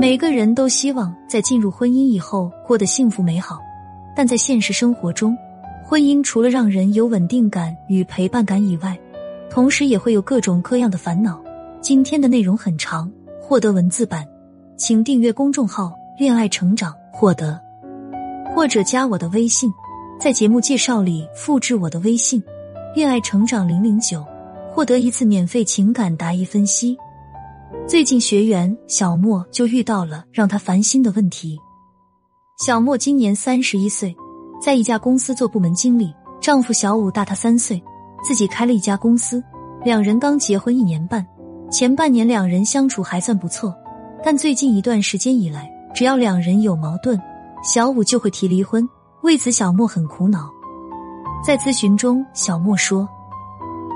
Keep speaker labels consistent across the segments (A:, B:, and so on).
A: 每个人都希望在进入婚姻以后过得幸福美好，但在现实生活中，婚姻除了让人有稳定感与陪伴感以外，同时也会有各种各样的烦恼。今天的内容很长，获得文字版，请订阅公众号“恋爱成长”获得，或者加我的微信，在节目介绍里复制我的微信“恋爱成长零零九”，获得一次免费情感答疑分析。最近学员小莫就遇到了让他烦心的问题。小莫今年三十一岁，在一家公司做部门经理，丈夫小武大他三岁，自己开了一家公司。两人刚结婚一年半，前半年两人相处还算不错，但最近一段时间以来，只要两人有矛盾，小武就会提离婚。为此，小莫很苦恼。在咨询中，小莫说：“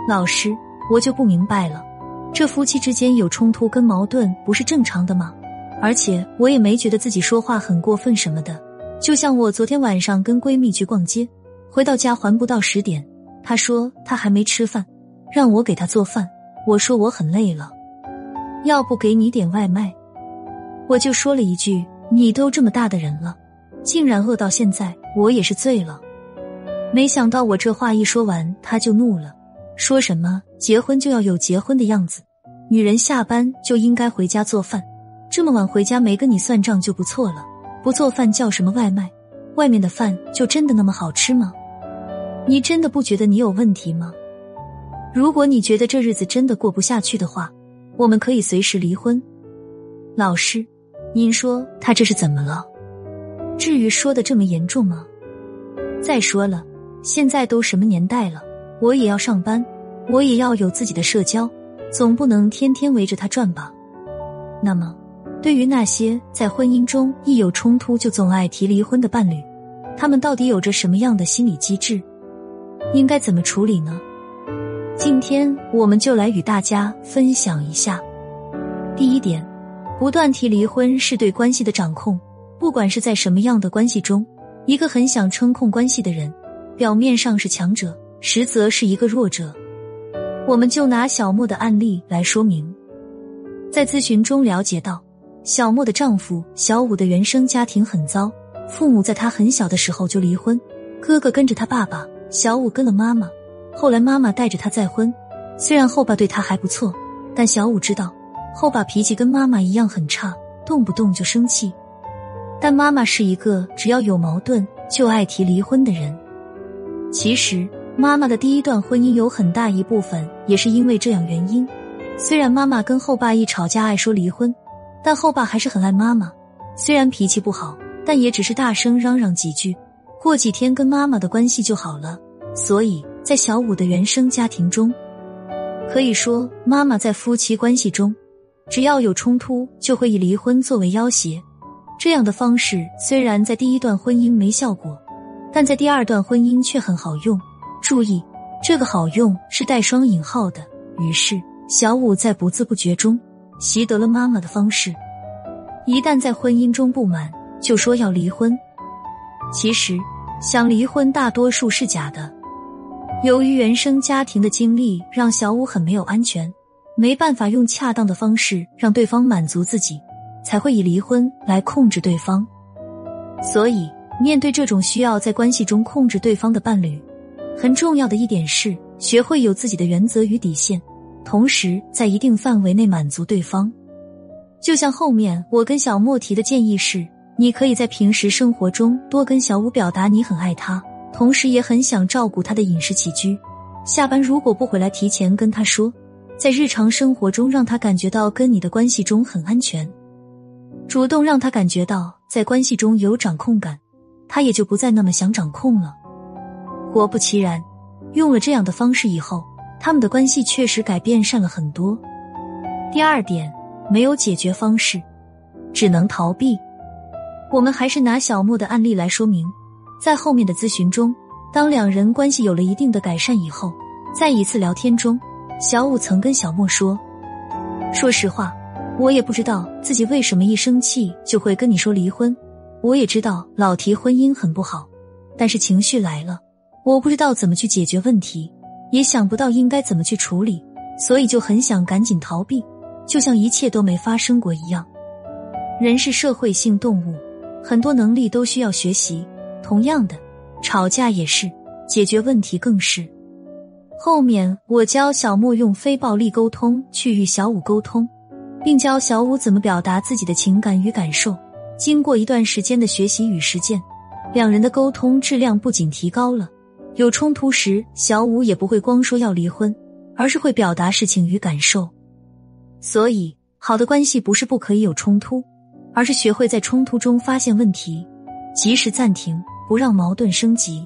A: 老师，我就不明白了。”这夫妻之间有冲突跟矛盾不是正常的吗？而且我也没觉得自己说话很过分什么的。就像我昨天晚上跟闺蜜去逛街，回到家还不到十点，她说她还没吃饭，让我给她做饭。我说我很累了，要不给你点外卖？我就说了一句：“你都这么大的人了，竟然饿到现在，我也是醉了。”没想到我这话一说完，她就怒了。说什么结婚就要有结婚的样子，女人下班就应该回家做饭，这么晚回家没跟你算账就不错了，不做饭叫什么外卖？外面的饭就真的那么好吃吗？你真的不觉得你有问题吗？如果你觉得这日子真的过不下去的话，我们可以随时离婚。老师，您说他这是怎么了？至于说的这么严重吗？再说了，现在都什么年代了？我也要上班，我也要有自己的社交，总不能天天围着他转吧。那么，对于那些在婚姻中一有冲突就总爱提离婚的伴侣，他们到底有着什么样的心理机制？应该怎么处理呢？今天我们就来与大家分享一下。第一点，不断提离婚是对关系的掌控。不管是在什么样的关系中，一个很想称控关系的人，表面上是强者。实则是一个弱者，我们就拿小莫的案例来说明。在咨询中了解到，小莫的丈夫小武的原生家庭很糟，父母在他很小的时候就离婚，哥哥跟着他爸爸，小武跟了妈妈。后来妈妈带着他再婚，虽然后爸对他还不错，但小武知道后爸脾气跟妈妈一样很差，动不动就生气。但妈妈是一个只要有矛盾就爱提离婚的人，其实。妈妈的第一段婚姻有很大一部分也是因为这样原因。虽然妈妈跟后爸一吵架爱说离婚，但后爸还是很爱妈妈。虽然脾气不好，但也只是大声嚷嚷几句，过几天跟妈妈的关系就好了。所以在小五的原生家庭中，可以说妈妈在夫妻关系中，只要有冲突就会以离婚作为要挟。这样的方式虽然在第一段婚姻没效果，但在第二段婚姻却很好用。注意，这个好用是带双引号的。于是，小五在不自不觉中习得了妈妈的方式。一旦在婚姻中不满，就说要离婚。其实，想离婚大多数是假的。由于原生家庭的经历让小五很没有安全，没办法用恰当的方式让对方满足自己，才会以离婚来控制对方。所以，面对这种需要在关系中控制对方的伴侣。很重要的一点是，学会有自己的原则与底线，同时在一定范围内满足对方。就像后面我跟小莫提的建议是，你可以在平时生活中多跟小五表达你很爱他，同时也很想照顾他的饮食起居。下班如果不回来，提前跟他说，在日常生活中让他感觉到跟你的关系中很安全，主动让他感觉到在关系中有掌控感，他也就不再那么想掌控了。果不其然，用了这样的方式以后，他们的关系确实改变善了很多。第二点，没有解决方式，只能逃避。我们还是拿小莫的案例来说明。在后面的咨询中，当两人关系有了一定的改善以后，在一次聊天中，小五曾跟小莫说：“说实话，我也不知道自己为什么一生气就会跟你说离婚。我也知道老提婚姻很不好，但是情绪来了。”我不知道怎么去解决问题，也想不到应该怎么去处理，所以就很想赶紧逃避，就像一切都没发生过一样。人是社会性动物，很多能力都需要学习。同样的，吵架也是，解决问题更是。后面我教小莫用非暴力沟通去与小五沟通，并教小五怎么表达自己的情感与感受。经过一段时间的学习与实践，两人的沟通质量不仅提高了，有冲突时，小五也不会光说要离婚，而是会表达事情与感受。所以，好的关系不是不可以有冲突，而是学会在冲突中发现问题，及时暂停，不让矛盾升级。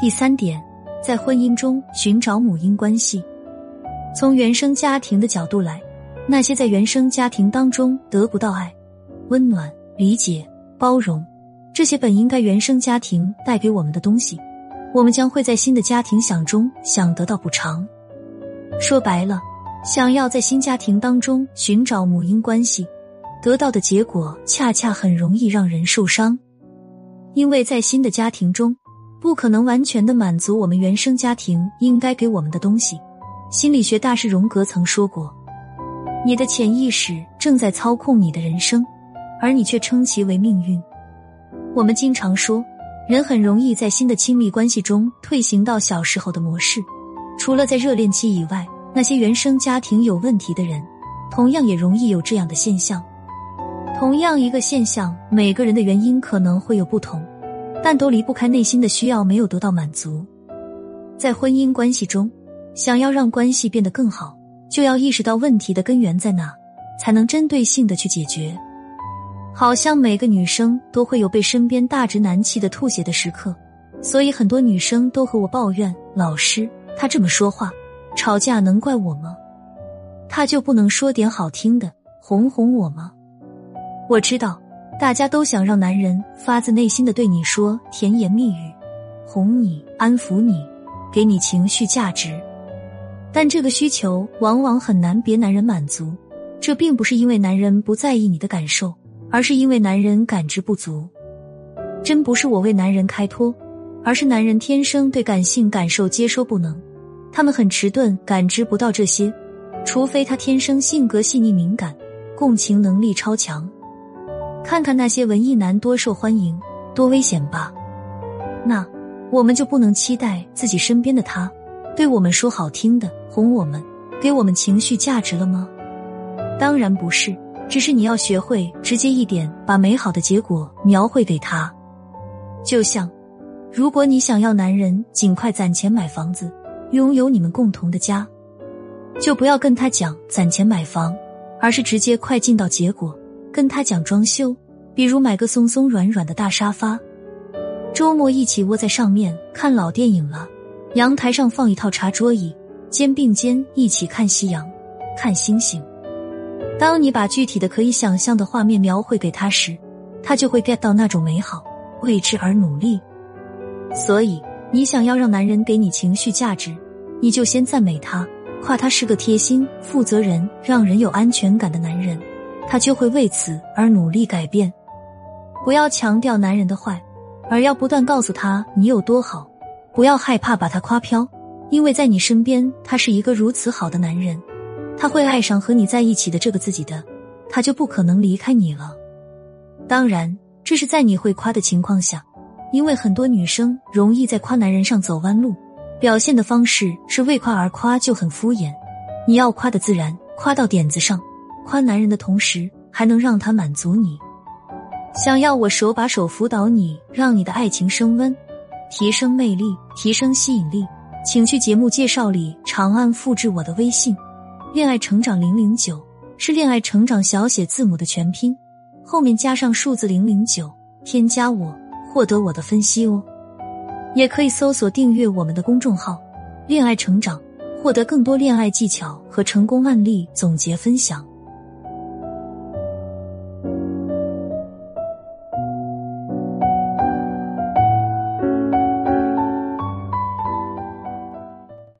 A: 第三点。在婚姻中寻找母婴关系，从原生家庭的角度来，那些在原生家庭当中得不到爱、温暖、理解、包容，这些本应该原生家庭带给我们的东西，我们将会在新的家庭想中想得到补偿。说白了，想要在新家庭当中寻找母婴关系，得到的结果恰恰很容易让人受伤，因为在新的家庭中。不可能完全的满足我们原生家庭应该给我们的东西。心理学大师荣格曾说过：“你的潜意识正在操控你的人生，而你却称其为命运。”我们经常说，人很容易在新的亲密关系中退行到小时候的模式。除了在热恋期以外，那些原生家庭有问题的人，同样也容易有这样的现象。同样一个现象，每个人的原因可能会有不同。但都离不开内心的需要没有得到满足，在婚姻关系中，想要让关系变得更好，就要意识到问题的根源在哪，才能针对性的去解决。好像每个女生都会有被身边大直男气的吐血的时刻，所以很多女生都和我抱怨：“老师，他这么说话，吵架能怪我吗？他就不能说点好听的，哄哄我吗？”我知道。大家都想让男人发自内心的对你说甜言蜜语，哄你、安抚你，给你情绪价值。但这个需求往往很难别男人满足。这并不是因为男人不在意你的感受，而是因为男人感知不足。真不是我为男人开脱，而是男人天生对感性感受接收不能，他们很迟钝，感知不到这些。除非他天生性格细腻敏感，共情能力超强。看看那些文艺男多受欢迎，多危险吧？那我们就不能期待自己身边的他对我们说好听的，哄我们，给我们情绪价值了吗？当然不是，只是你要学会直接一点，把美好的结果描绘给他。就像，如果你想要男人尽快攒钱买房子，拥有你们共同的家，就不要跟他讲攒钱买房，而是直接快进到结果。跟他讲装修，比如买个松松软软的大沙发，周末一起窝在上面看老电影了。阳台上放一套茶桌椅，肩并肩一起看夕阳、看星星。当你把具体的可以想象的画面描绘给他时，他就会 get 到那种美好，为之而努力。所以，你想要让男人给你情绪价值，你就先赞美他，夸他是个贴心、负责人、让人有安全感的男人。他就会为此而努力改变。不要强调男人的坏，而要不断告诉他你有多好。不要害怕把他夸飘，因为在你身边，他是一个如此好的男人，他会爱上和你在一起的这个自己的，他就不可能离开你了。当然，这是在你会夸的情况下，因为很多女生容易在夸男人上走弯路，表现的方式是为夸而夸，就很敷衍。你要夸的自然，夸到点子上。夸男人的同时，还能让他满足你。想要我手把手辅导你，让你的爱情升温，提升魅力，提升吸引力，请去节目介绍里长按复制我的微信“恋爱成长零零九”，是恋爱成长小写字母的全拼，后面加上数字零零九，添加我，获得我的分析哦。也可以搜索订阅我们的公众号“恋爱成长”，获得更多恋爱技巧和成功案例总结分享。